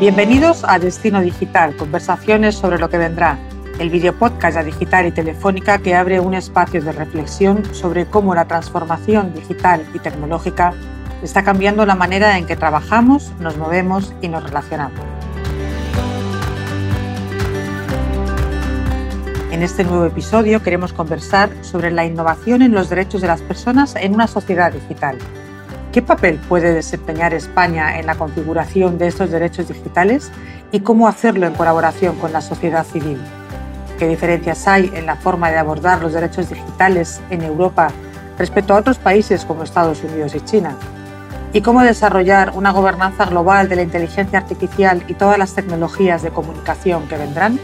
Bienvenidos a Destino Digital, conversaciones sobre lo que vendrá, el videopodcast de Digital y Telefónica que abre un espacio de reflexión sobre cómo la transformación digital y tecnológica está cambiando la manera en que trabajamos, nos movemos y nos relacionamos. En este nuevo episodio queremos conversar sobre la innovación en los derechos de las personas en una sociedad digital. ¿Qué papel puede desempeñar España en la configuración de estos derechos digitales y cómo hacerlo en colaboración con la sociedad civil? ¿Qué diferencias hay en la forma de abordar los derechos digitales en Europa respecto a otros países como Estados Unidos y China? ¿Y cómo desarrollar una gobernanza global de la inteligencia artificial y todas las tecnologías de comunicación que vendrán?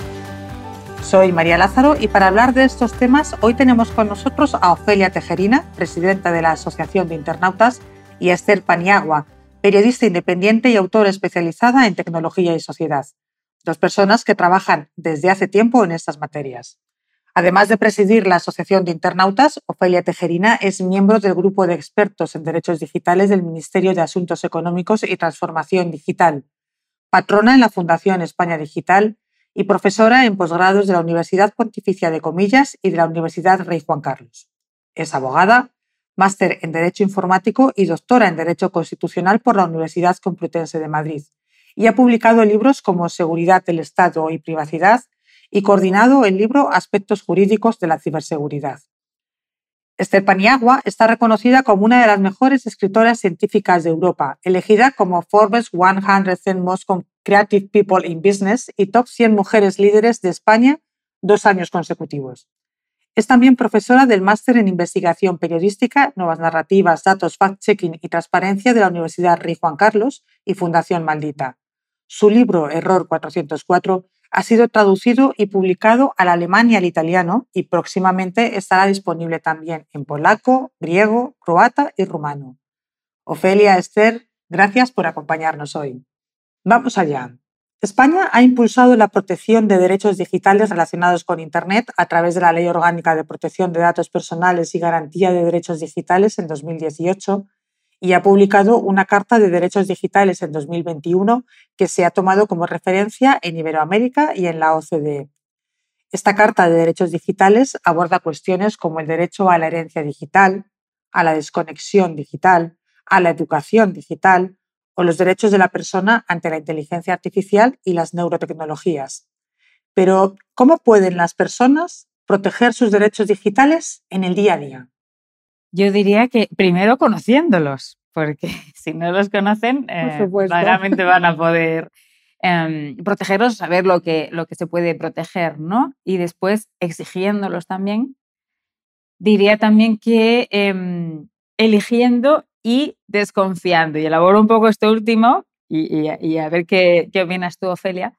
Soy María Lázaro y para hablar de estos temas hoy tenemos con nosotros a Ofelia Tejerina, presidenta de la Asociación de Internautas, y Esther Paniagua, periodista independiente y autora especializada en tecnología y sociedad, dos personas que trabajan desde hace tiempo en estas materias. Además de presidir la Asociación de Internautas, Ofelia Tejerina es miembro del Grupo de Expertos en Derechos Digitales del Ministerio de Asuntos Económicos y Transformación Digital, patrona en la Fundación España Digital y profesora en posgrados de la Universidad Pontificia de Comillas y de la Universidad Rey Juan Carlos. Es abogada, máster en Derecho Informático y doctora en Derecho Constitucional por la Universidad Complutense de Madrid, y ha publicado libros como Seguridad del Estado y Privacidad y coordinado el libro Aspectos Jurídicos de la Ciberseguridad. Esther Paniagua está reconocida como una de las mejores escritoras científicas de Europa, elegida como Forbes 100 Most Creative People in Business y Top 100 Mujeres Líderes de España dos años consecutivos. Es también profesora del Máster en Investigación Periodística, Nuevas Narrativas, Datos, Fact-Checking y Transparencia de la Universidad Rey Juan Carlos y Fundación Maldita. Su libro Error 404 ha sido traducido y publicado al alemán y al italiano y próximamente estará disponible también en polaco, griego, croata y rumano. Ofelia Esther, gracias por acompañarnos hoy. Vamos allá. España ha impulsado la protección de derechos digitales relacionados con Internet a través de la Ley Orgánica de Protección de Datos Personales y Garantía de Derechos Digitales en 2018 y ha publicado una Carta de Derechos Digitales en 2021 que se ha tomado como referencia en Iberoamérica y en la OCDE. Esta Carta de Derechos Digitales aborda cuestiones como el derecho a la herencia digital, a la desconexión digital, a la educación digital o los derechos de la persona ante la inteligencia artificial y las neurotecnologías. Pero, ¿cómo pueden las personas proteger sus derechos digitales en el día a día? Yo diría que primero conociéndolos, porque si no los conocen, eh, claramente van a poder em, protegerlos, saber lo que, lo que se puede proteger, ¿no? Y después exigiéndolos también. Diría también que em, eligiendo y desconfiando. Y elaboro un poco esto último y, a ver qué, qué, opinas tú, Ofelia.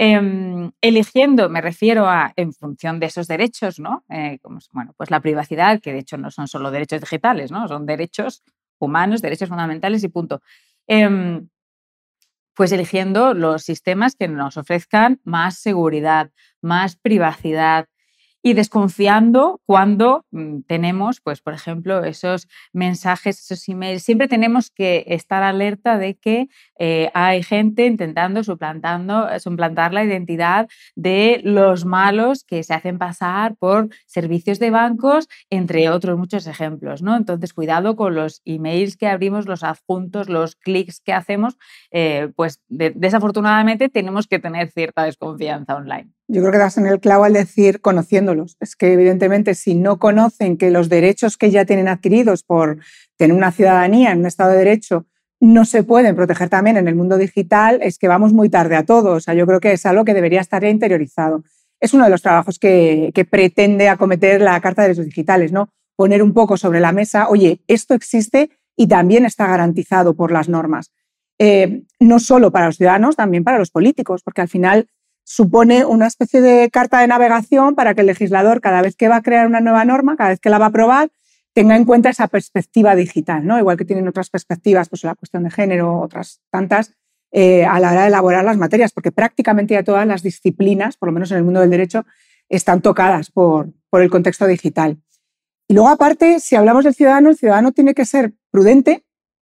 Em, eligiendo, me refiero a en función de esos derechos, ¿no? Eh, bueno, pues la privacidad, que de hecho no son solo derechos digitales, ¿no? Son derechos humanos, derechos fundamentales y punto. Em, pues eligiendo los sistemas que nos ofrezcan más seguridad, más privacidad, y desconfiando cuando mm, tenemos, pues, por ejemplo, esos mensajes, esos emails. Siempre tenemos que estar alerta de que eh, hay gente intentando suplantando, eh, suplantar la identidad de los malos que se hacen pasar por servicios de bancos, entre otros muchos ejemplos. ¿no? Entonces, cuidado con los emails que abrimos, los adjuntos, los clics que hacemos, eh, pues desafortunadamente tenemos que tener cierta desconfianza online. Yo creo que das en el clavo al decir conociéndolos. Es que evidentemente si no conocen que los derechos que ya tienen adquiridos por tener una ciudadanía en un Estado de Derecho no se pueden proteger también en el mundo digital, es que vamos muy tarde a todo. O sea, yo creo que es algo que debería estar ya interiorizado. Es uno de los trabajos que, pretende acometer la Carta de Derechos Digitales, ¿no? Poner un poco sobre la mesa, oye, esto existe y también está garantizado por las normas. Eh, no solo para los ciudadanos, también para los políticos, porque al final supone una especie de carta de navegación para que el legislador, cada vez que va a crear una nueva norma, cada vez que la va a aprobar, tenga en cuenta esa perspectiva digital, ¿no? Igual que tienen otras perspectivas, pues la cuestión de género, otras tantas, eh, a la hora de elaborar las materias, porque prácticamente ya todas las disciplinas, por lo menos en el mundo del derecho, están tocadas por, por el contexto digital. Y luego, aparte, si hablamos del ciudadano, el ciudadano tiene que ser prudente,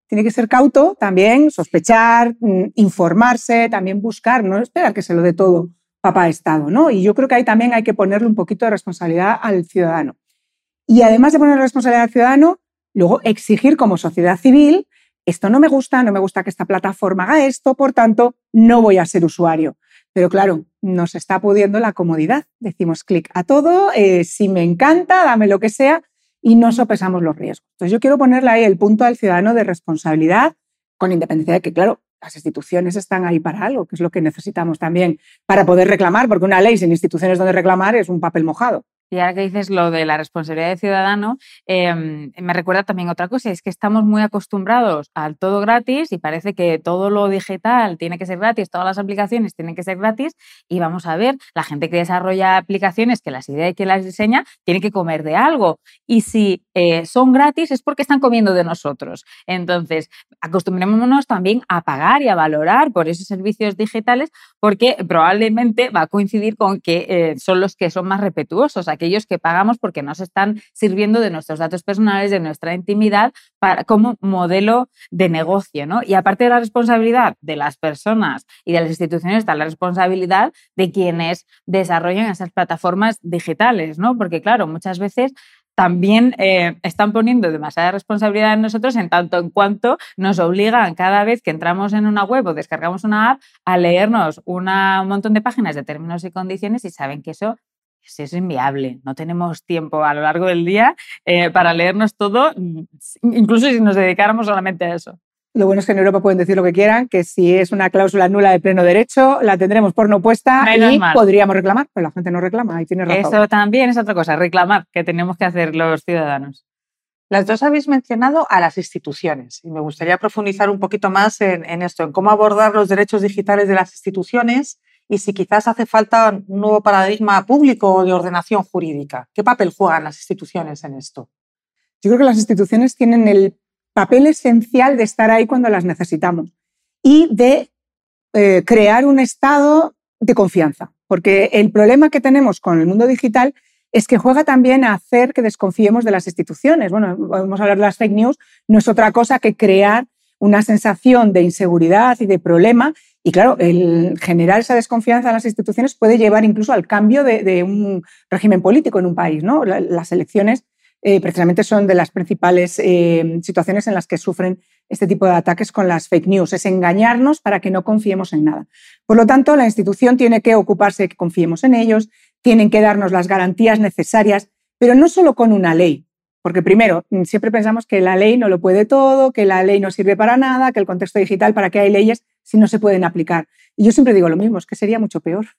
tiene que ser cauto también, sospechar, mm, informarse, también buscar, no esperar que se lo dé todo papá Estado, ¿no? Y yo creo que ahí también hay que ponerle un poquito de responsabilidad al ciudadano. Y además de poner responsabilidad al ciudadano, luego exigir como sociedad civil, esto no me gusta, no me gusta que esta plataforma haga esto, por tanto, no voy a ser usuario. Pero claro, nos está pudiendo la comodidad. Decimos clic a todo, eh, si me encanta, dame lo que sea, y no sopesamos los riesgos. Entonces yo quiero ponerle ahí el punto al ciudadano de responsabilidad, con independencia de que, claro, las instituciones están ahí para algo, que es lo que necesitamos también para poder reclamar, porque una ley sin instituciones donde reclamar es un papel mojado. Y ahora que dices lo de la responsabilidad del ciudadano, em, me recuerda también otra cosa, es que estamos muy acostumbrados al todo gratis y parece que todo lo digital tiene que ser gratis, todas las aplicaciones tienen que ser gratis y vamos a ver, la gente que desarrolla aplicaciones, que las ideas que las diseña, tiene que comer de algo. Y si eh, son gratis es porque están comiendo de nosotros. Entonces, acostumbrémonos también a pagar y a valorar por esos servicios digitales porque probablemente va a coincidir con que eh, son los que son más respetuosos aquellos que pagamos porque nos están sirviendo de nuestros datos personales, de nuestra intimidad, para, como modelo de negocio. ¿no? Y aparte de la responsabilidad de las personas y de las instituciones, está la responsabilidad de quienes desarrollan esas plataformas digitales, ¿no? porque claro, muchas veces también eh, están poniendo demasiada responsabilidad en nosotros en tanto en cuanto nos obligan cada vez que entramos en una web o descargamos una app a leernos un montón de páginas de términos y condiciones y saben que eso es inviable. No tenemos tiempo a lo largo del día eh, para leernos todo, mm, incluso si nos dedicáramos solamente a eso. Lo bueno es que en Europa pueden decir lo que quieran, que si es una cláusula nula de pleno derecho, la tendremos por no puesta y podríamos reclamar, pero la gente no reclama y tiene razón. Eso también es otra cosa, reclamar, que tenemos que hacer los ciudadanos. Las dos habéis mencionado a las instituciones y me gustaría profundizar un poquito más en, en esto, en cómo abordar los derechos digitales de las instituciones y si quizás hace falta un nuevo paradigma público de ordenación jurídica. ¿Qué papel juegan las instituciones en esto? Yo creo que las instituciones tienen el papel esencial de estar ahí cuando las necesitamos y de eh, crear un estado de confianza, porque el problema que tenemos con el mundo digital es que juega también a hacer que desconfiemos de las instituciones. Bueno, vamos a hablar de las fake news, no es otra cosa que crear una sensación de inseguridad y de problema y claro, el generar esa desconfianza en las instituciones puede llevar incluso al cambio de, un régimen político en un país. ¿no? Las elecciones eh, precisamente son de las principales eh, situaciones en las que sufren este tipo de ataques con las fake news, es engañarnos para que no confiemos en nada. Por lo tanto, la institución tiene que ocuparse de que confiemos en ellos, tienen que darnos las garantías necesarias, pero no solo con una ley, porque primero, siempre pensamos que la ley no lo puede todo, que la ley no sirve para nada, que el contexto digital, ¿para qué hay leyes si no se pueden aplicar? Y yo siempre digo lo mismo, es que sería mucho peor.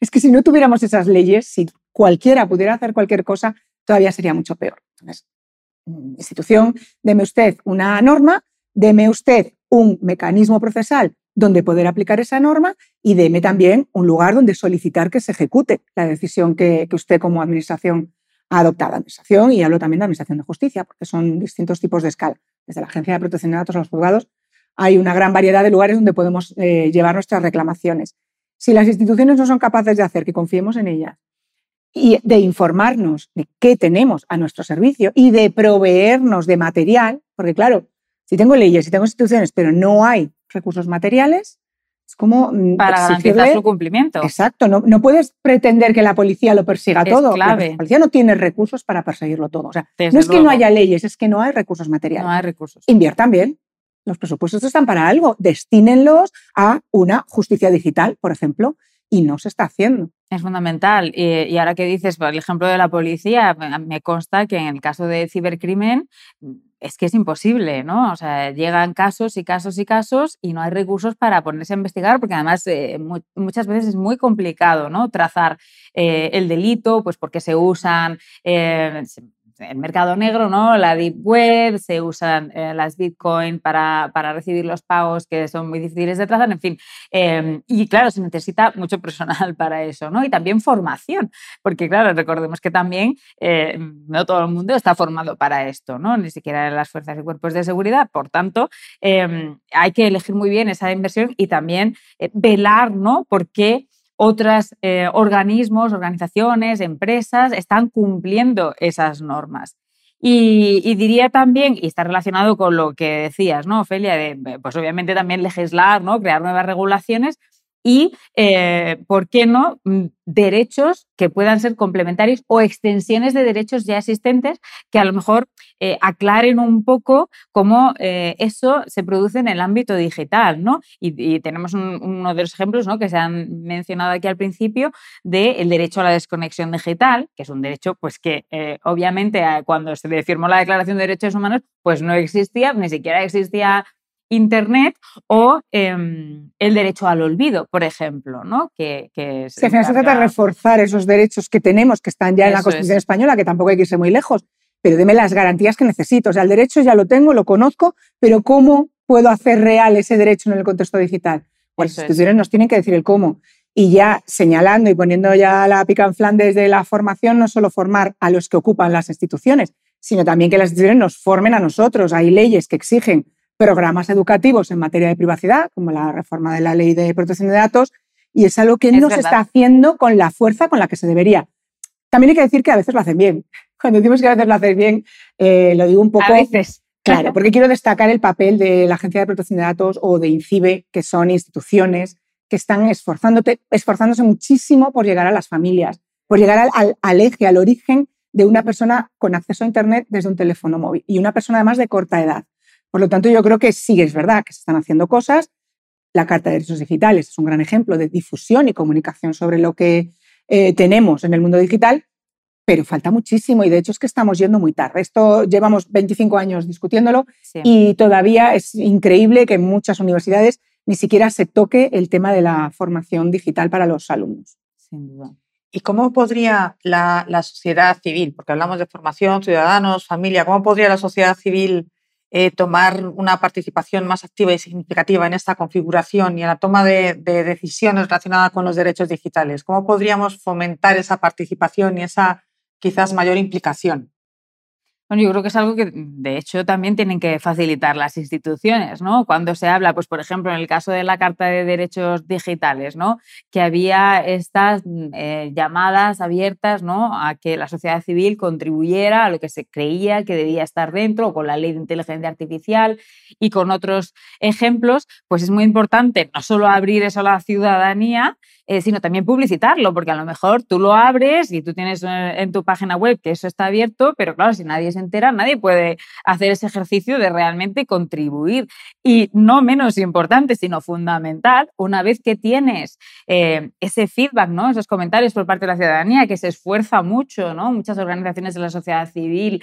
Es que si no tuviéramos esas leyes, si cualquiera pudiera hacer cualquier cosa, todavía sería mucho peor. Entonces, mm, institución, deme usted una norma, deme usted un mecanismo procesal donde poder aplicar esa norma y deme también un lugar donde solicitar que se ejecute la decisión que, que usted como administración la administración y hablo también de administración de justicia, porque son distintos tipos de escala. Desde la Agencia de Protección de Datos a los juzgados hay una gran variedad de lugares donde podemos eh, llevar nuestras reclamaciones. Si las instituciones no son capaces de hacer que confiemos en ellas y de informarnos de qué tenemos a nuestro servicio y de proveernos de material, porque claro, si tengo leyes, si tengo instituciones, pero no hay recursos materiales, es como mm, para garantizar su cumplimiento. Exacto, no, no, puedes pretender que la policía lo persiga todo. La policía no tiene recursos para perseguirlo todo. O sea, no es que no haya leyes, es que no hay recursos materiales. No hay recursos. Inviertan bien. Los presupuestos están para algo. Destínenlos a una justicia digital, por ejemplo, y no se está haciendo. Es fundamental. Y, ahora que dices, por el ejemplo de la policía, me consta que en el caso de cibercrimen es que es imposible, ¿no? O sea, llegan casos y casos y casos y no hay recursos para ponerse a investigar, porque además eh, muchas veces es muy complicado, ¿no? Trazar eh, el delito, pues porque se usan eh, el mercado negro, ¿no? La deep web, se usan eh, las bitcoin para, para, recibir los pagos que son muy difíciles de trazar, en fin. Em, y claro, se necesita mucho personal para eso, ¿no? Y también formación, porque claro, recordemos que también eh, no todo el mundo está formado para esto, ¿no? Ni siquiera las fuerzas y cuerpos de seguridad. Por tanto, em, hay que elegir muy bien esa inversión y también eh, velar, ¿no? Porque otros organismos, organizaciones, empresas están cumpliendo esas normas. Y, diría también, y está relacionado con lo que decías, ¿no, Ofelia? De, pues obviamente también legislar, ¿no? Crear nuevas regulaciones, y, eh, ¿por qué no?, mm, derechos que puedan ser complementarios o extensiones de derechos ya existentes que a lo mejor eh, aclaren un poco cómo eh, eso se produce en el ámbito digital, ¿no? Y, tenemos uno de los ejemplos ¿no? que se han mencionado aquí al principio del derecho a la desconexión digital, que es un derecho pues que obviamente cuando se firmó la Declaración de Derechos Humanos pues no existía, ni siquiera existía Internet o em, el derecho al olvido, por ejemplo, ¿no? Que, que se trata de reforzar esos derechos que tenemos, que están ya en la Constitución española, que tampoco hay que irse muy lejos, pero deme las garantías que necesito. O sea, el derecho ya lo tengo, lo conozco, pero ¿cómo puedo hacer real ese derecho en el contexto digital? Pues las instituciones nos tienen que decir el cómo. Y ya señalando y poniendo ya la pica en Flandes de la formación, no solo formar a los que ocupan las instituciones, sino también que las instituciones nos formen a nosotros. Hay leyes que exigen programas educativos en materia de privacidad, como la reforma de la ley de protección de datos, y es algo que no se está haciendo con la fuerza con la que se debería. También hay que decir que a veces lo hacen bien. Cuando decimos que a veces lo hacen bien, eh, lo digo un poco. A veces. Claro, porque quiero destacar el papel de la Agencia de Protección de Datos o de INCIBE, que son instituciones que están esforzándose muchísimo por llegar a las familias, por llegar al, al eje, al origen de una persona con acceso a Internet desde un teléfono móvil y una persona además de corta edad. Por lo tanto, yo creo que sí es verdad que se están haciendo cosas. La Carta de Derechos Digitales es un gran ejemplo de difusión y comunicación sobre lo que eh, tenemos en el mundo digital, pero falta muchísimo y de hecho es que estamos yendo muy tarde. Esto llevamos 25 años discutiéndolo y todavía es increíble que en muchas universidades ni siquiera se toque el tema de la formación digital para los alumnos. Sin duda. ¿Y cómo podría la, la sociedad civil, porque hablamos de formación, ciudadanos, familia, cómo podría la sociedad civil eh, tomar una participación más activa y significativa en esta configuración y en la toma de, de decisiones relacionadas con los derechos digitales? ¿Cómo podríamos fomentar esa participación y esa quizás mayor implicación? Bueno, yo creo que es algo que, de hecho, también tienen que facilitar las instituciones, ¿no? Cuando se habla, pues, por ejemplo, en el caso de la Carta de Derechos Digitales, ¿no? Que había estas mm, eh, llamadas abiertas, ¿no? A que la sociedad civil contribuyera a lo que se creía que debía estar dentro, con la ley de inteligencia artificial y con otros ejemplos, pues es muy importante no solo abrir eso a la ciudadanía, eh, sino también publicitarlo, porque a lo mejor tú lo abres y tú tienes eh, en tu página web que eso está abierto, pero claro, si nadie se entera, nadie puede hacer ese ejercicio de realmente contribuir. Y no menos importante, sino fundamental, una vez que tienes eh, ese feedback, ¿no? esos comentarios por parte de la ciudadanía, que se esfuerza mucho, ¿no? muchas organizaciones de la sociedad civil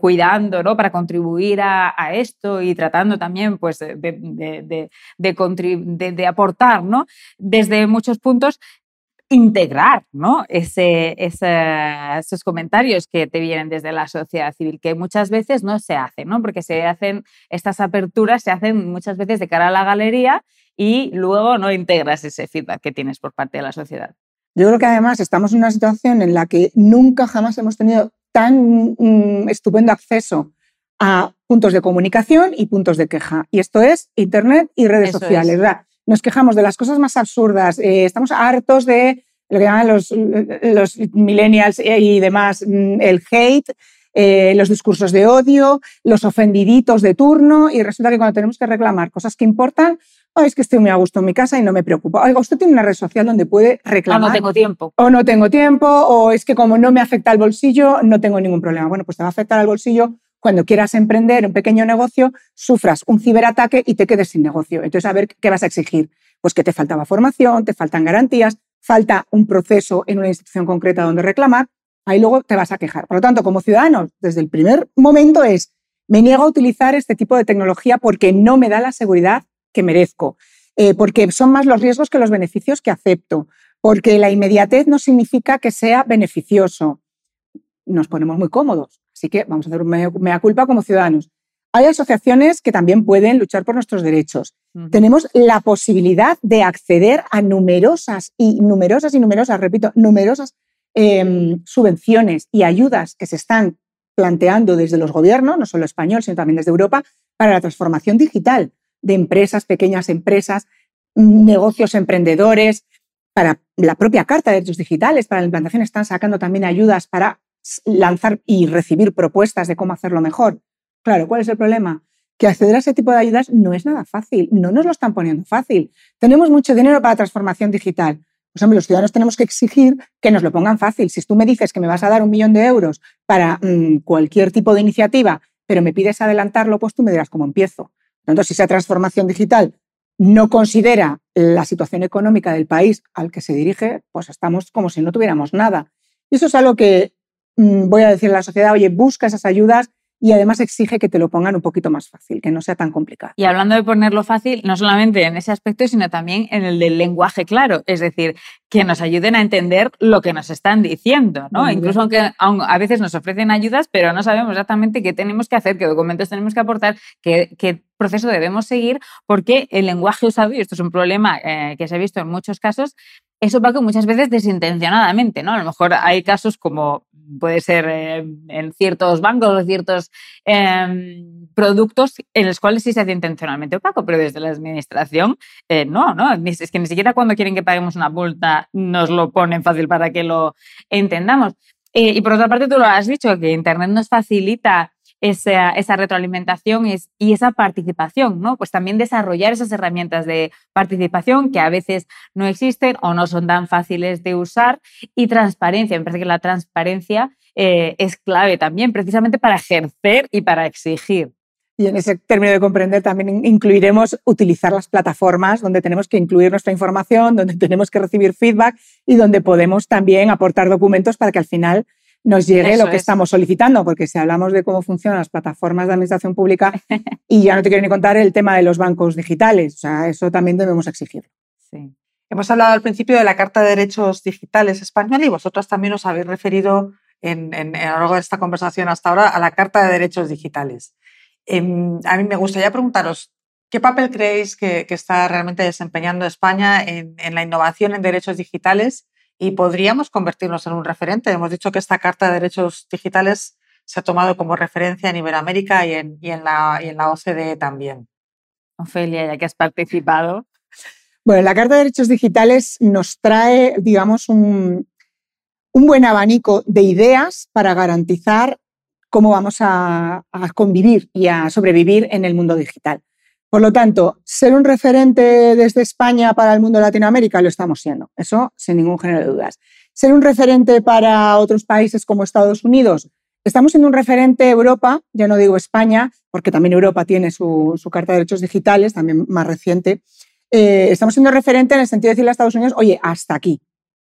cuidando ¿no? para contribuir a, esto y tratando también pues, de, de, de, de aportar ¿no? desde muchos puntos, integrar ¿no? Ese, esos comentarios que te vienen desde la sociedad civil, que muchas veces no se hacen, ¿no? porque se hacen estas aperturas, se hacen muchas veces de cara a la galería y luego no integras ese feedback que tienes por parte de la sociedad. Yo creo que además estamos en una situación en la que nunca jamás hemos tenido tan mm, estupendo acceso a puntos de comunicación y puntos de queja. Y esto es Internet y redes sociales. ¿verdad? Nos quejamos de las cosas más absurdas, eh, estamos hartos de lo que llaman los, los millennials y demás, mm, el hate, eh, los discursos de odio, los ofendiditos de turno, y resulta que cuando tenemos que reclamar cosas que importan, es que estoy muy a gusto en mi casa y no me preocupa. Oiga, usted tiene una red social donde puede reclamar. O no tengo tiempo. O no tengo tiempo, o es que como no me afecta al bolsillo, no tengo ningún problema. Bueno, pues te va a afectar al bolsillo cuando quieras emprender un pequeño negocio, sufras un ciberataque y te quedes sin negocio. Entonces, a ver, ¿qué vas a exigir? Pues que te faltaba formación, te faltan garantías, falta un proceso en una institución concreta donde reclamar, ahí luego te vas a quejar. Por lo tanto, como ciudadano, desde el primer momento es, me niego a utilizar este tipo de tecnología porque no me da la seguridad que merezco, eh, porque son más los riesgos que los beneficios que acepto, porque la inmediatez no significa que sea beneficioso. Nos ponemos muy cómodos. Así que vamos a hacer un mea culpa como ciudadanos. Hay asociaciones que también pueden luchar por nuestros derechos. Tenemos la posibilidad de acceder a numerosas y numerosas y numerosas, repito, numerosas em, subvenciones y ayudas que se están planteando desde los gobiernos, no solo español, sino también desde Europa, para la transformación digital de empresas, pequeñas empresas, negocios emprendedores, para la propia Carta de Derechos Digitales, para la implantación están sacando también ayudas para lanzar y recibir propuestas de cómo hacerlo mejor. Claro, ¿cuál es el problema? Que acceder a ese tipo de ayudas no es nada fácil, no nos lo están poniendo fácil. Tenemos mucho dinero para transformación digital. Pues hombre, los ciudadanos tenemos que exigir que nos lo pongan fácil. Si tú me dices que me vas a dar un millón de euros para mm, cualquier tipo de iniciativa, pero me pides adelantarlo, pues tú me dirás cómo empiezo. Entonces, si esa transformación digital no considera la situación económica del país al que se dirige, pues estamos como si no tuviéramos nada. Y eso es algo que voy a decir a la sociedad, oye, busca esas ayudas y además exige que te lo pongan un poquito más fácil, que no sea tan complicado. Y hablando de ponerlo fácil, no solamente en ese aspecto, sino también en el del lenguaje claro, es decir, que nos ayuden a entender lo que nos están diciendo, ¿no? Incluso aunque a veces nos ofrecen ayudas, pero no sabemos exactamente qué tenemos que hacer, qué documentos tenemos que aportar, qué, proceso debemos seguir, porque el lenguaje usado, y esto es un problema eh, que se ha visto en muchos casos, eso va con muchas veces desintencionadamente, ¿no? A lo mejor hay casos como puede ser eh, en ciertos bancos o ciertos em, productos en los cuales sí se hace intencionalmente opaco, pero desde la administración eh, no, ¿no? Es que ni siquiera cuando quieren que paguemos una multa nos lo ponen fácil para que lo entendamos. Eh, y por otra parte, tú lo has dicho, que Internet nos facilita esa, esa retroalimentación y esa participación, ¿no? Pues también desarrollar esas herramientas de participación que a veces no existen o no son tan fáciles de usar y transparencia. Me parece que la transparencia eh, es clave también, precisamente para ejercer y para exigir. Y en ese término de comprender también incluiremos utilizar las plataformas donde tenemos que incluir nuestra información, donde tenemos que recibir feedback y donde podemos también aportar documentos para que al final nos llegue lo que estamos solicitando, porque si hablamos de cómo funcionan las plataformas de administración pública, y ya no te quiero ni contar el tema de los bancos digitales, o sea, eso también debemos exigir. Sí. Hemos hablado al principio de la Carta de Derechos Digitales española y vosotras también os habéis referido en, en, a lo largo de esta conversación hasta ahora a la Carta de Derechos Digitales. Em, a mí me gustaría preguntaros, ¿qué papel creéis que, está realmente desempeñando España en, en la innovación en derechos digitales y podríamos convertirnos en un referente. Hemos dicho que esta Carta de Derechos Digitales se ha tomado como referencia en Iberoamérica y en, y en, la, y en la OCDE también. Ofelia, ya que has participado. Bueno, la Carta de Derechos Digitales nos trae, digamos, un, un buen abanico de ideas para garantizar cómo vamos a, a, convivir y a sobrevivir en el mundo digital. Por lo tanto, ser un referente desde España para el mundo de Latinoamérica lo estamos siendo, eso sin ningún género de dudas. Ser un referente para otros países como Estados Unidos, estamos siendo un referente Europa, ya no digo España, porque también Europa tiene su, Carta de Derechos Digitales, también más reciente. Eh, estamos siendo referente en el sentido de decirle a Estados Unidos, oye, hasta aquí,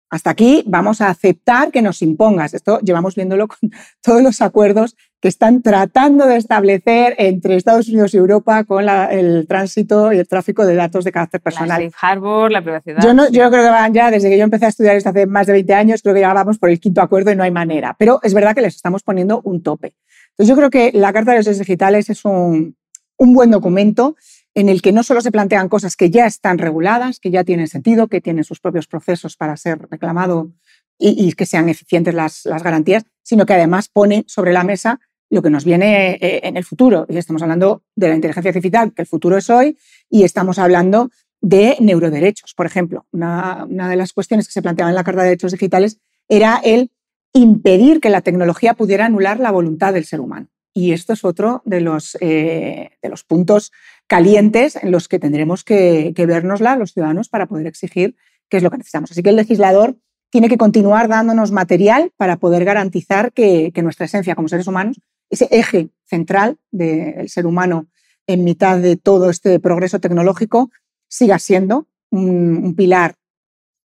hasta aquí vamos a aceptar que nos impongas. Esto llevamos viéndolo con todos los acuerdos que están tratando de establecer entre Estados Unidos y Europa con el tránsito y el tráfico de datos de carácter personal. La safe harbor, la privacidad. Yo, no, yo creo que van ya, desde que yo empecé a estudiar esto hace más de 20 años, creo que ya vamos por el quinto acuerdo y no hay manera. Pero es verdad que les estamos poniendo un tope. Entonces yo creo que la Carta de los Digitales es un, un buen documento en el que no solo se plantean cosas que ya están reguladas, que ya tienen sentido, que tienen sus propios procesos para ser reclamado y, que sean eficientes las, garantías, sino que además pone sobre la mesa lo que nos viene eh, en el futuro. Y estamos hablando de la inteligencia artificial, que el futuro es hoy, y estamos hablando de neuroderechos. Por ejemplo, una, de las cuestiones que se planteaba en la Carta de Derechos Digitales era el impedir que la tecnología pudiera anular la voluntad del ser humano. Y esto es otro de los, eh, de los puntos calientes en los que tendremos que, que vernosla los ciudadanos para poder exigir qué es lo que necesitamos. Así que el legislador tiene que continuar dándonos material para poder garantizar que, nuestra esencia como seres humanos, ese eje central del ser humano en mitad de todo este progreso tecnológico, siga siendo un, pilar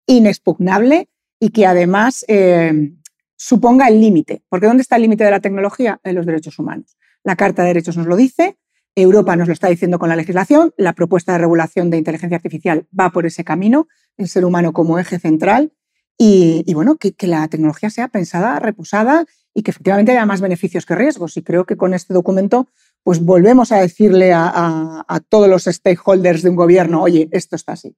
inexpugnable y que además eh, suponga el límite. Porque ¿dónde está el límite de la tecnología? En los derechos humanos. La Carta de Derechos nos lo dice, Europa nos lo está diciendo con la legislación, la propuesta de regulación de inteligencia artificial va por ese camino, el ser humano como eje central y, bueno, que, la tecnología sea pensada, reposada y que efectivamente haya más beneficios que riesgos. Y creo que con este documento pues volvemos a decirle a, a todos los stakeholders de un gobierno, oye, esto está así.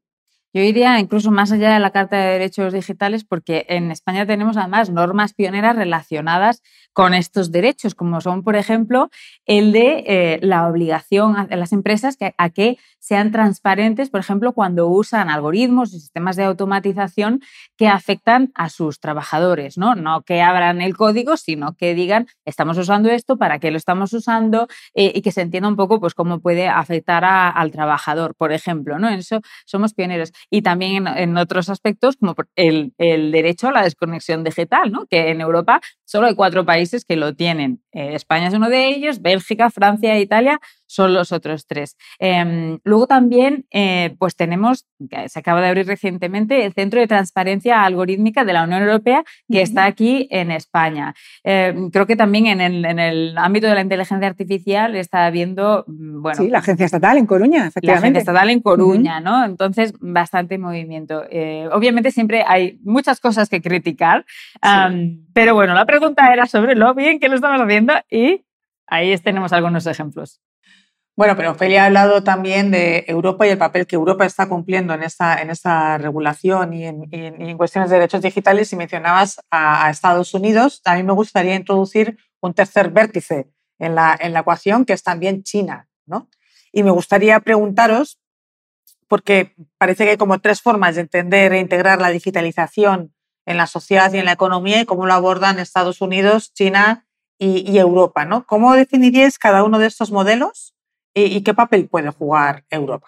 Yo iría incluso más allá de la Carta de Derechos Digitales porque en España tenemos además normas pioneras relacionadas con estos derechos, como son, por ejemplo, el de eh, la obligación de las empresas a que sean transparentes, por ejemplo, cuando usan algoritmos y sistemas de automatización que afectan a sus trabajadores, ¿no? No que abran el código, sino que digan, estamos usando esto, para qué lo estamos usando eh, y que se entienda un poco pues, cómo puede afectar al trabajador, por ejemplo, ¿no? En eso somos pioneros. Y también en, otros aspectos, como el, el, derecho a la desconexión digital, ¿no? Que en Europa solo hay cuatro países que lo tienen. Eh, España es uno de ellos, Bélgica, Francia e Italia son los otros tres. Em, luego también, eh, pues tenemos, se acaba de abrir recientemente, el Centro de Transparencia Algorítmica de la Unión Europea, que está aquí en España. Em, creo que también en el, ámbito de la inteligencia artificial está habiendo, mm, bueno... Sí, la Agencia Estatal en Coruña, efectivamente. La Agencia Estatal en Coruña, ¿no? Entonces, bastante movimiento. Eh, obviamente siempre hay muchas cosas que criticar, pero bueno, la pregunta era sobre lo bien que lo estamos haciendo y ahí tenemos algunos ejemplos. Bueno, pero Ophelia ha hablado también de Europa y el papel que Europa está cumpliendo en esta, en esta regulación y en, cuestiones de derechos digitales y mencionabas a, Estados Unidos. A mí me gustaría introducir un tercer vértice en la, en la ecuación, que es también China. ¿no? Y me gustaría preguntaros, porque parece que hay como tres formas de entender e integrar la digitalización en la sociedad y en la economía y cómo lo abordan Estados Unidos, China y, Europa. ¿no? ¿Cómo definiríais cada uno de estos modelos? ¿Y, qué papel puede jugar Europa?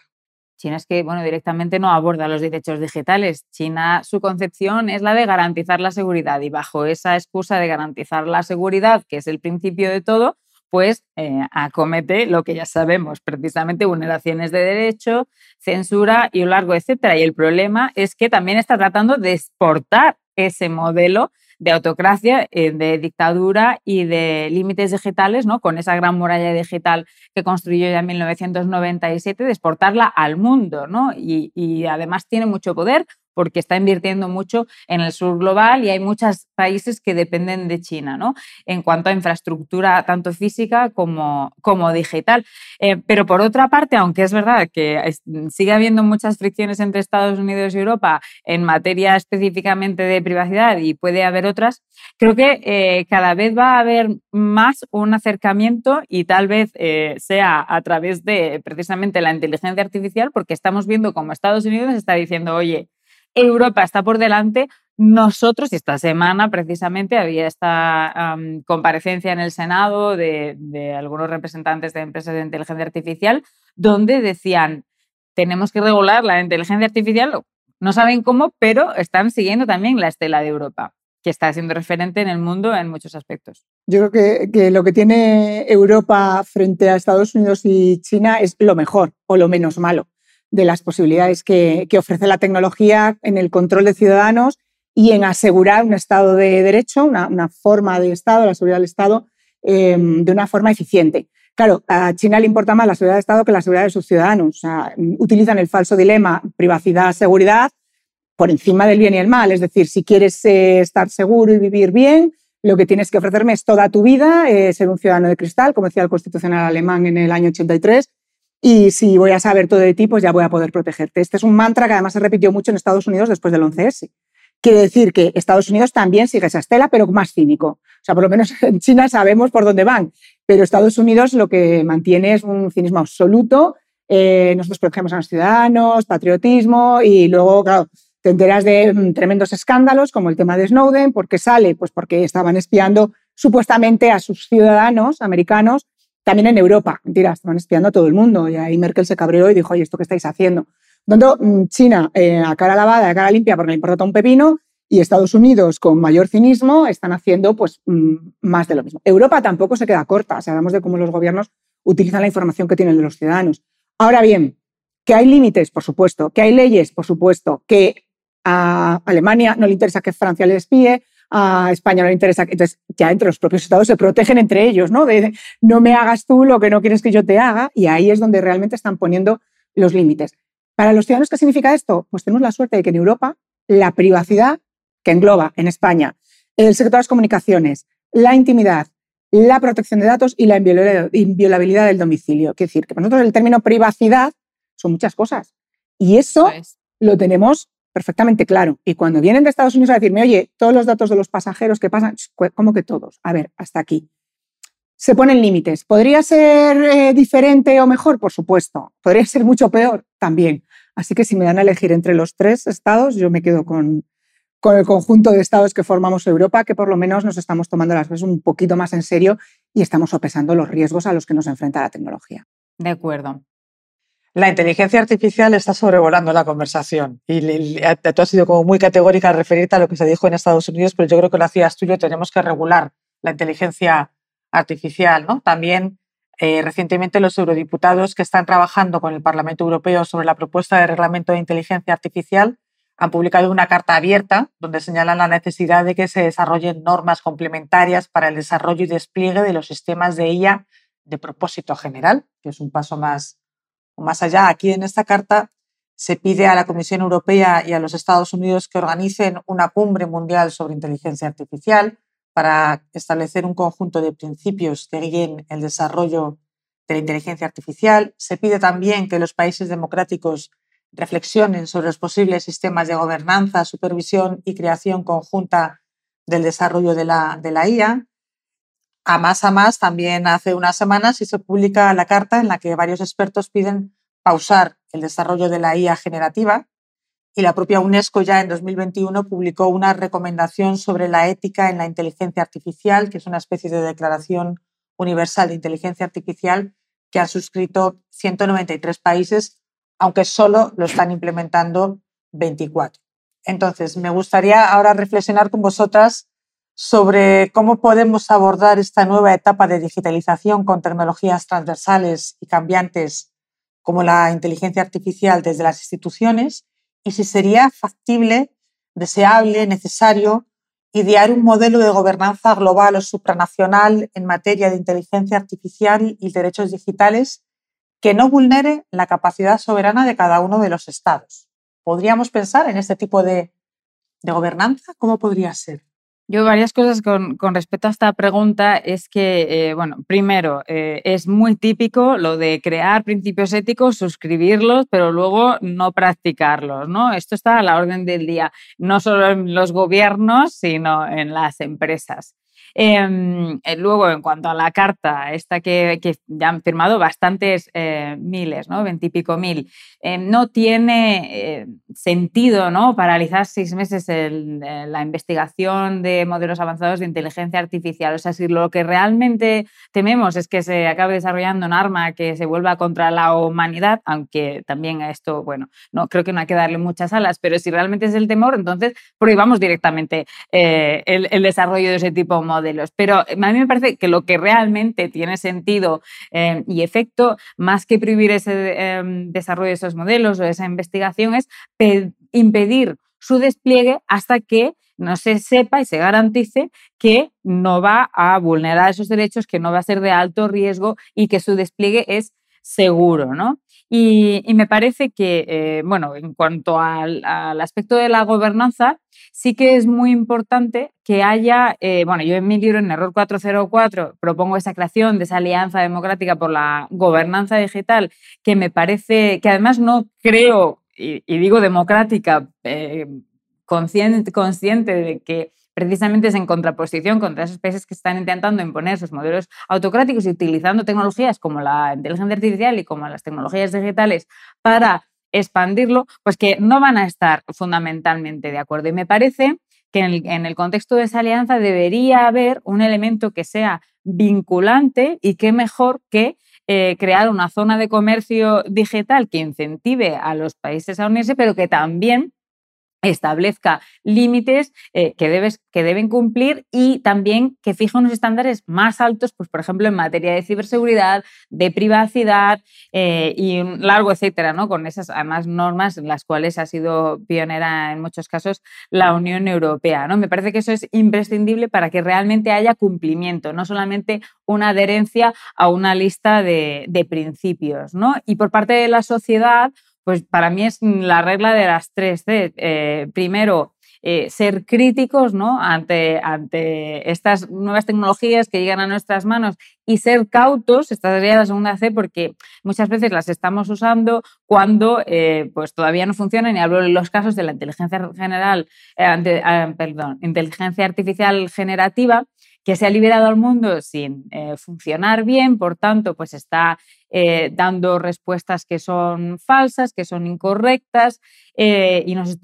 China es que, bueno, directamente no aborda los derechos digitales. China, su concepción es la de garantizar la seguridad y bajo esa excusa de garantizar la seguridad, que es el principio de todo, pues eh, acomete lo que ya sabemos, precisamente vulneraciones de derecho, censura y un largo etcétera. Y el problema es que también está tratando de exportar ese modelo de autocracia, eh, de dictadura y de límites digitales, ¿no? con esa gran muralla digital que construyó ya en 1997, de exportarla al mundo. ¿no? Y, y además tiene mucho poder porque está invirtiendo mucho en el sur global y hay muchos países que dependen de China, ¿no? En cuanto a infraestructura tanto física como, como digital. Eh, pero por otra parte, aunque es verdad que sigue habiendo muchas fricciones entre Estados Unidos y Europa en materia específicamente de privacidad y puede haber otras, creo que eh, cada vez va a haber más un acercamiento y tal vez eh, sea a través de precisamente la inteligencia artificial, porque estamos viendo como Estados Unidos está diciendo, oye, Europa está por delante. Nosotros, esta semana precisamente había esta comparecencia en el Senado de, algunos representantes de empresas de inteligencia artificial, donde decían, tenemos que regular la inteligencia artificial. No saben cómo, pero están siguiendo también la estela de Europa que está siendo referente en el mundo en muchos aspectos. Yo creo que, que, lo que tiene Europa frente a Estados Unidos y China es lo mejor o lo menos malo de las posibilidades que, ofrece la tecnología en el control de ciudadanos y en asegurar un Estado de Derecho, una, forma de Estado, la seguridad del Estado, em, de una forma eficiente. Claro, a China le importa más la seguridad del Estado que la seguridad de sus ciudadanos. Utilizan el falso dilema privacidad-seguridad por encima del bien y el mal. Es decir, si quieres eh, estar seguro y vivir bien, lo que tienes que ofrecerme es toda tu vida, eh, ser un ciudadano de cristal, como decía el Constitucional alemán en el año 83, y si voy a saber todo de ti, pues ya voy a poder protegerte. Este es un mantra que además se repitió mucho en Estados Unidos después del 11S. Quiere decir que Estados Unidos también sigue esa estela, pero más cínico. O sea, por lo menos en China sabemos por dónde van, pero Estados Unidos lo que mantiene es un cinismo absoluto. Eh, nosotros protegemos a los ciudadanos, patriotismo y luego, claro, te enteras de mm, tremendos escándalos como el tema de Snowden. ¿Por qué sale? Pues porque estaban espiando supuestamente a sus ciudadanos americanos también en Europa, mentira, estaban espiando a todo el mundo. Y ahí Merkel se cabreó y dijo, oye, ¿esto qué estáis haciendo? Donde mm, China eh, a cara lavada, a cara limpia porque le importa un pepino y Estados Unidos con mayor cinismo están haciendo pues mm, más de lo mismo. Europa tampoco se queda corta, o sea, hablamos de cómo los gobiernos utilizan la información que tienen de los ciudadanos. Ahora bien, que hay límites, por supuesto, que hay leyes, por supuesto, que a Alemania no le interesa que Francia le espíe, a España no le interesa. Entonces, ya entre los propios estados se protegen entre ellos, ¿no? De no me hagas tú lo que no quieres que yo te haga, y ahí es donde realmente están poniendo los límites. Para los ciudadanos, ¿qué significa esto? Pues tenemos la suerte de que en Europa la privacidad, que engloba en España el sector de las comunicaciones, la intimidad, la protección de datos y la inviolabilidad del domicilio. Quiere decir que para nosotros el término privacidad son muchas cosas. Y eso lo tenemos perfectamente claro. Y cuando vienen de Estados Unidos a decirme, oye, todos los datos de los pasajeros que pasan, ¿cómo que todos? A ver, hasta aquí. Se ponen límites. ¿Podría ser eh, diferente o mejor? Por supuesto. ¿Podría ser mucho peor? También. Así que si me dan a elegir entre los tres estados, yo me quedo con, con el conjunto de estados que formamos Europa, que por lo menos nos estamos tomando las cosas un poquito más en serio y estamos sopesando los riesgos a los que nos enfrenta la tecnología. De acuerdo. La inteligencia artificial está sobrevolando la conversación y tú has sido como muy categórica al referirte a lo que se dijo en Estados Unidos, pero yo creo que lo hacías tú y yo, tenemos que regular la inteligencia artificial. ¿no? También eh, recientemente los eurodiputados que están trabajando con el Parlamento Europeo sobre la propuesta de reglamento de inteligencia artificial han publicado una carta abierta donde señalan la necesidad de que se desarrollen normas complementarias para el desarrollo y despliegue de los sistemas de IA de propósito general, que es un paso más más allá, aquí en esta carta se pide a la Comisión Europea y a los Estados Unidos que organicen una cumbre mundial sobre inteligencia artificial para establecer un conjunto de principios que guíen el desarrollo de la inteligencia artificial. Se pide también que los países democráticos reflexionen sobre los posibles sistemas de gobernanza, supervisión y creación conjunta del desarrollo de la, de la IA. A más a más, también hace unas semanas se publica la carta en la que varios expertos piden pausar el desarrollo de la IA generativa y la propia UNESCO ya en 2021 publicó una recomendación sobre la ética en la inteligencia artificial, que es una especie de declaración universal de inteligencia artificial que han suscrito 193 países, aunque solo lo están implementando 24. Entonces, me gustaría ahora reflexionar con vosotras sobre cómo podemos abordar esta nueva etapa de digitalización con tecnologías transversales y cambiantes como la inteligencia artificial desde las instituciones y si sería factible, deseable, necesario idear un modelo de gobernanza global o supranacional en materia de inteligencia artificial y derechos digitales que no vulnere la capacidad soberana de cada uno de los estados. ¿Podríamos pensar en este tipo de, gobernanza? ¿Cómo podría ser? Yo varias cosas con, respecto a esta pregunta es que, eh, bueno, primero, eh, es muy típico lo de crear principios éticos, suscribirlos, pero luego no practicarlos, ¿no? Esto está a la orden del día, no solo en los gobiernos, sino en las empresas. Em, eh, luego, en cuanto a la carta, esta que, ya han firmado bastantes eh, miles, ¿no? veintipico mil, eh, no tiene sentido ¿no? paralizar seis meses la investigación de modelos avanzados de inteligencia artificial. O sea, si lo que realmente tememos es que se acabe desarrollando un arma que se vuelva contra la humanidad, aunque también a esto, bueno, no creo que no hay que darle muchas alas, pero si realmente es el temor, entonces prohibamos directamente el, el desarrollo de ese tipo de modelos pero eh, a mí me parece que lo que realmente tiene sentido eh, y efecto, más que prohibir ese em, desarrollo de esos modelos o esa investigación, es impedir su despliegue hasta que no se sepa y se garantice que no va a vulnerar esos derechos, que no va a ser de alto riesgo y que su despliegue es seguro, ¿no? Y, me parece que, eh, bueno, en cuanto al, aspecto de la gobernanza, sí que es muy importante que haya, eh, bueno, yo en mi libro, en Error 404, propongo esa creación de esa alianza democrática por la gobernanza digital, que me parece, que además no creo, y, digo democrática, eh, consciente, consciente de que precisamente es en contraposición contra esos países que están intentando imponer sus modelos autocráticos y utilizando tecnologías como la inteligencia artificial y como las tecnologías digitales para expandirlo, pues que no van a estar fundamentalmente de acuerdo. Y me parece que en el, contexto de esa alianza debería haber un elemento que sea vinculante y que mejor que eh, crear una zona de comercio digital que incentive a los países a unirse, pero que también establezca límites eh, que, debes, que deben cumplir y también que fije unos estándares más altos, pues, por ejemplo, en materia de ciberseguridad, de privacidad eh, y un largo etcétera, ¿no? con esas además normas en las cuales ha sido pionera en muchos casos la Unión Europea. ¿no? Me parece que eso es imprescindible para que realmente haya cumplimiento, no solamente una adherencia a una lista de, de principios. ¿no? Y por parte de la sociedad, pues para mí es la regla de las tres C. Eh, primero, eh, ser críticos ¿no? ante, ante estas nuevas tecnologías que llegan a nuestras manos y ser cautos, esta sería la segunda C, porque muchas veces las estamos usando cuando eh, pues todavía no funcionan, y hablo de los casos de la inteligencia general, eh, perdón, inteligencia artificial generativa, que se ha liberado al mundo sin funcionar bien, por tanto, pues está eh, dando respuestas que son falsas, que son incorrectas eh, y nos,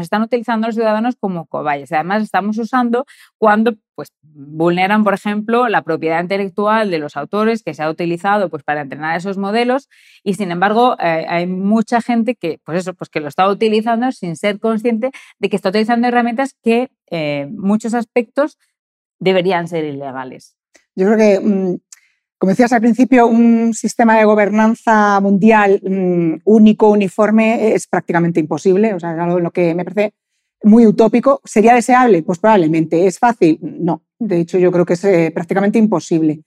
están utilizando los ciudadanos como cobayas. Además, estamos usando cuando pues, vulneran, por ejemplo, la propiedad intelectual de los autores que se ha utilizado pues, para entrenar esos modelos y, sin embargo, hay mucha gente que, pues eso, pues que lo está utilizando sin ser consciente de que está utilizando herramientas que en muchos aspectos deberían ser ilegales. Yo creo que, mm, como decías al principio, un sistema de gobernanza mundial mm, único, uniforme, es prácticamente imposible. O sea, es algo en lo que me parece muy utópico. ¿Sería deseable? Pues probablemente. ¿Es fácil? No. De hecho, yo creo que es eh, prácticamente imposible.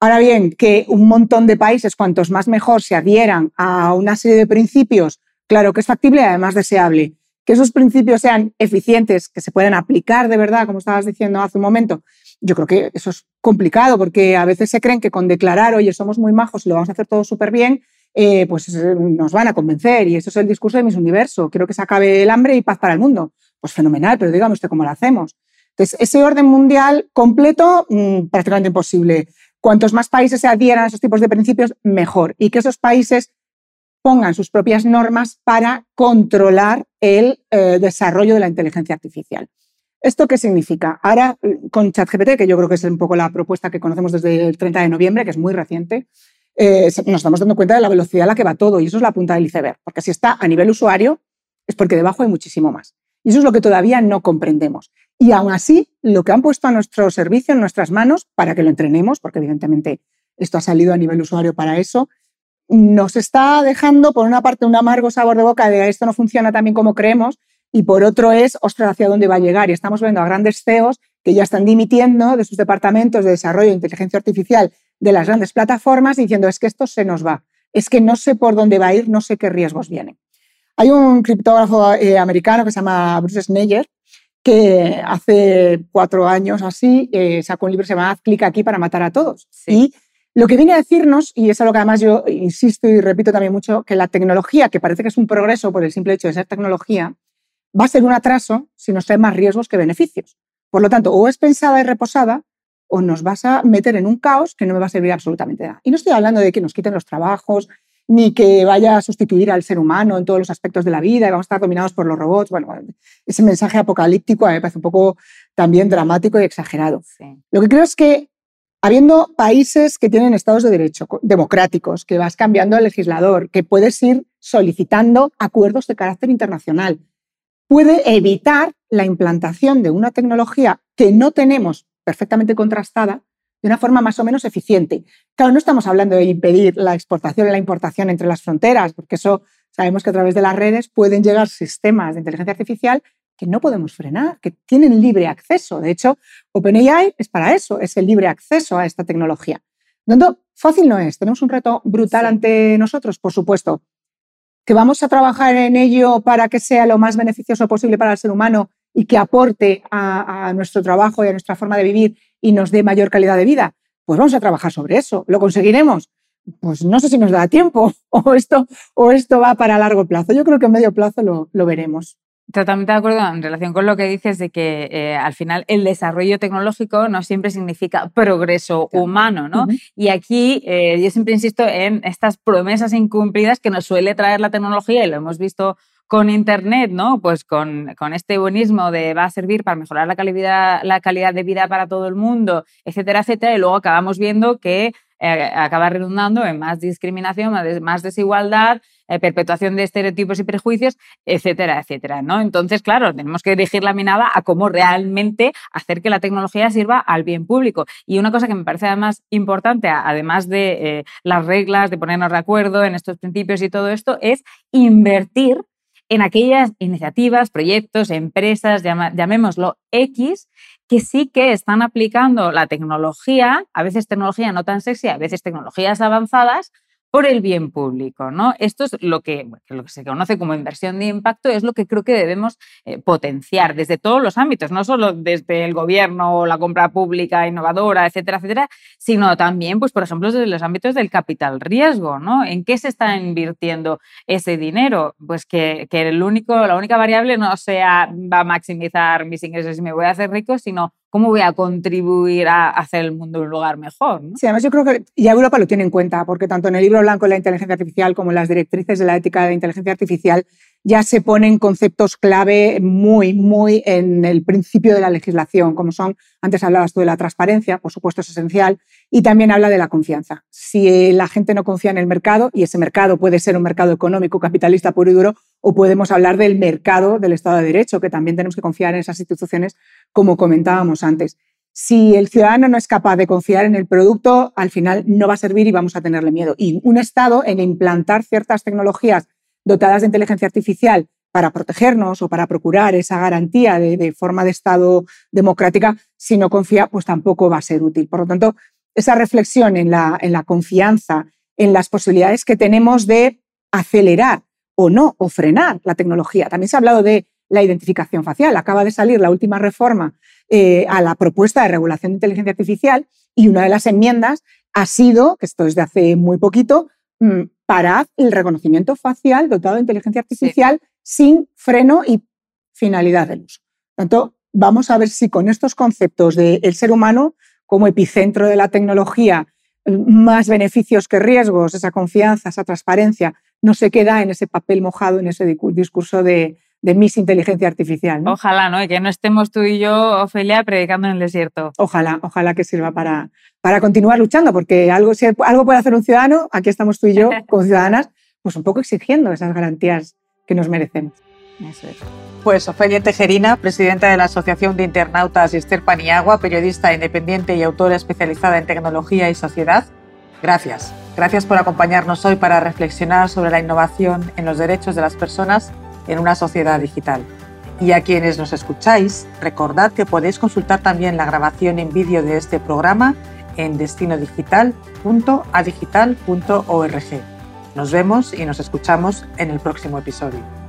Ahora bien, que un montón de países, cuantos más mejor, se adhieran a una serie de principios, claro que es factible y además deseable que esos principios sean eficientes, que se puedan aplicar de verdad, como estabas diciendo hace un momento, yo creo que eso es complicado porque a veces se creen que con declarar, oye, somos muy majos y lo vamos a hacer todo súper bien, eh, pues eh, nos van a convencer. Y eso es el discurso de mis universo. Quiero que se acabe el hambre y paz para el mundo. Pues fenomenal, pero dígame usted cómo lo hacemos. Entonces, ese orden mundial completo, mm, prácticamente imposible. Cuantos más países se adhieran a esos tipos de principios, mejor. Y que esos países pongan sus propias normas para controlar el eh, desarrollo de la inteligencia artificial. ¿Esto qué significa? Ahora, con ChatGPT, que yo creo que es un poco la propuesta que conocemos desde el 30 de noviembre, que es muy reciente, eh, nos estamos dando cuenta de la velocidad a la que va todo y eso es la punta del iceberg, porque si está a nivel usuario es porque debajo hay muchísimo más. Y eso es lo que todavía no comprendemos. Y aún así, lo que han puesto a nuestro servicio, en nuestras manos, para que lo entrenemos, porque evidentemente esto ha salido a nivel usuario para eso, nos está dejando, por una parte, un amargo sabor de boca de esto no funciona tan bien como creemos, y por otro es, ostras, ¿hacia dónde va a llegar? Y estamos viendo a grandes CEOs que ya están dimitiendo de sus departamentos de desarrollo de inteligencia artificial de las grandes plataformas diciendo, es que esto se nos va, es que no sé por dónde va a ir, no sé qué riesgos vienen. Hay un criptógrafo eh, americano que se llama Bruce Sneyer, que hace cuatro años así eh, sacó un libro que se llama Clic aquí para matar a todos. Y lo que viene a decirnos, y es a lo que además yo insisto y repito también mucho, que la tecnología, que parece que es un progreso por el simple hecho de ser tecnología, va a ser un atraso si nos trae más riesgos que beneficios. Por lo tanto, o es pensada y reposada, o nos vas a meter en un caos que no me va a servir absolutamente nada. Y no estoy hablando de que nos quiten los trabajos, ni que vaya a sustituir al ser humano en todos los aspectos de la vida y vamos a estar dominados por los robots. Bueno, ese mensaje apocalíptico a mí me parece un poco también dramático y exagerado. Lo que creo es que habiendo países que tienen estados de derecho democráticos, que vas cambiando al legislador, que puedes ir solicitando acuerdos de carácter internacional, puede evitar la implantación de una tecnología que no tenemos perfectamente contrastada de una forma más o menos eficiente. Claro, no estamos hablando de impedir la exportación y la importación entre las fronteras, porque eso sabemos que a través de las redes pueden llegar sistemas de inteligencia artificial que no podemos frenar, que tienen libre acceso. De hecho, OpenAI es para eso, es el libre acceso a esta tecnología. ¿Dónde fácil no es, tenemos un reto brutal ante nosotros, por supuesto. Que vamos a trabajar en ello para que sea lo más beneficioso posible para el ser humano y que aporte a, nuestro trabajo y a nuestra forma de vivir y nos dé mayor calidad de vida. Pues vamos a trabajar sobre eso. ¿Lo conseguiremos? Pues no sé si nos da tiempo o esto, o esto va para largo plazo. Yo creo que a medio plazo lo veremos. Totalmente de acuerdo en relación con lo que dices de que eh, al final el desarrollo tecnológico no siempre significa progreso humano, ¿no? Y aquí eh, yo siempre insisto en estas promesas incumplidas que nos suele traer la tecnología y lo hemos visto con Internet, ¿no? Pues con, con, este buenismo de va a servir para mejorar la calidad, la calidad de vida para todo el mundo, etcétera, etcétera, y luego acabamos viendo que eh, acaba redundando en más discriminación, más, desigualdad, eh, perpetuación de estereotipos y prejuicios, etcétera, etcétera. ¿no? Entonces, claro, tenemos que dirigir la mirada a cómo realmente hacer que la tecnología sirva al bien público. Y una cosa que me parece además importante, además de eh, las reglas, de ponernos de acuerdo en estos principios y todo esto, es invertir en aquellas iniciativas, proyectos, empresas, llamémoslo X, que sí que están aplicando la tecnología, a veces tecnología no tan sexy, a veces tecnologías avanzadas, por el bien público. ¿no? Esto es lo que, lo que se conoce como inversión de impacto, es lo que creo que debemos eh, potenciar desde todos los ámbitos, no solo desde el gobierno o la compra pública innovadora, etcétera, etcétera, sino también, pues, por ejemplo, desde los ámbitos del capital riesgo. ¿no? ¿En qué se está invirtiendo ese dinero? Pues que, que el único, la única variable no sea va a maximizar mis ingresos y me voy a hacer rico, sino cómo voy a contribuir a hacer el mundo un lugar mejor. Sí, además yo creo que ya Europa lo tiene en cuenta, porque tanto en el libro blanco de la inteligencia artificial como en las directrices de la ética de la inteligencia artificial ya se ponen conceptos clave muy, muy en el principio de la legislación, como son, antes hablabas tú de la transparencia, por supuesto es esencial, y también habla de la confianza. Si la gente no confía en el mercado, y ese mercado puede ser un mercado económico, capitalista puro y duro, o podemos hablar del mercado del Estado de Derecho, que también tenemos que confiar en esas instituciones, como comentábamos antes. Si el ciudadano no es capaz de confiar en el producto, al final no va a servir y vamos a tenerle miedo. Y un Estado en implantar ciertas tecnologías dotadas de inteligencia artificial para protegernos o para procurar esa garantía de, forma de Estado democrática, si no confía, pues tampoco va a ser útil. Por lo tanto, esa reflexión en la, en la confianza, en las posibilidades que tenemos de acelerar o no, o frenar la tecnología. También se ha hablado de la identificación facial. Acaba de salir la última reforma eh, a la propuesta de regulación de inteligencia artificial y una de las enmiendas ha sido, que esto es de hace muy poquito, mm, para el reconocimiento facial dotado de inteligencia artificial sin freno y finalidad del uso. Por tanto, vamos a ver si con estos conceptos del ser humano como epicentro de la tecnología, más beneficios que riesgos, esa confianza, esa transparencia, no se queda en ese papel mojado, en ese discurso de, de Miss Inteligencia Artificial. Ojalá, ¿no? Y que no estemos tú y yo, Ofelia, predicando en el desierto. Ojalá, ojalá que sirva para, para continuar luchando, porque algo, si algo puede hacer un ciudadano, aquí estamos tú y yo como ciudadanas, pues un poco exigiendo esas garantías que nos merecemos. Eso es. Pues Ofelia Tejerina, presidenta de la Asociación de Internautas y Esther Paniagua, periodista independiente y autora especializada en tecnología y sociedad. Gracias. Gracias por acompañarnos hoy para reflexionar sobre la innovación en los derechos de las personas en una sociedad digital. Y a quienes nos escucháis, recordad que podéis consultar también la grabación en vídeo de este programa en destinodigital.adigital.org. Nos vemos y nos escuchamos en el próximo episodio.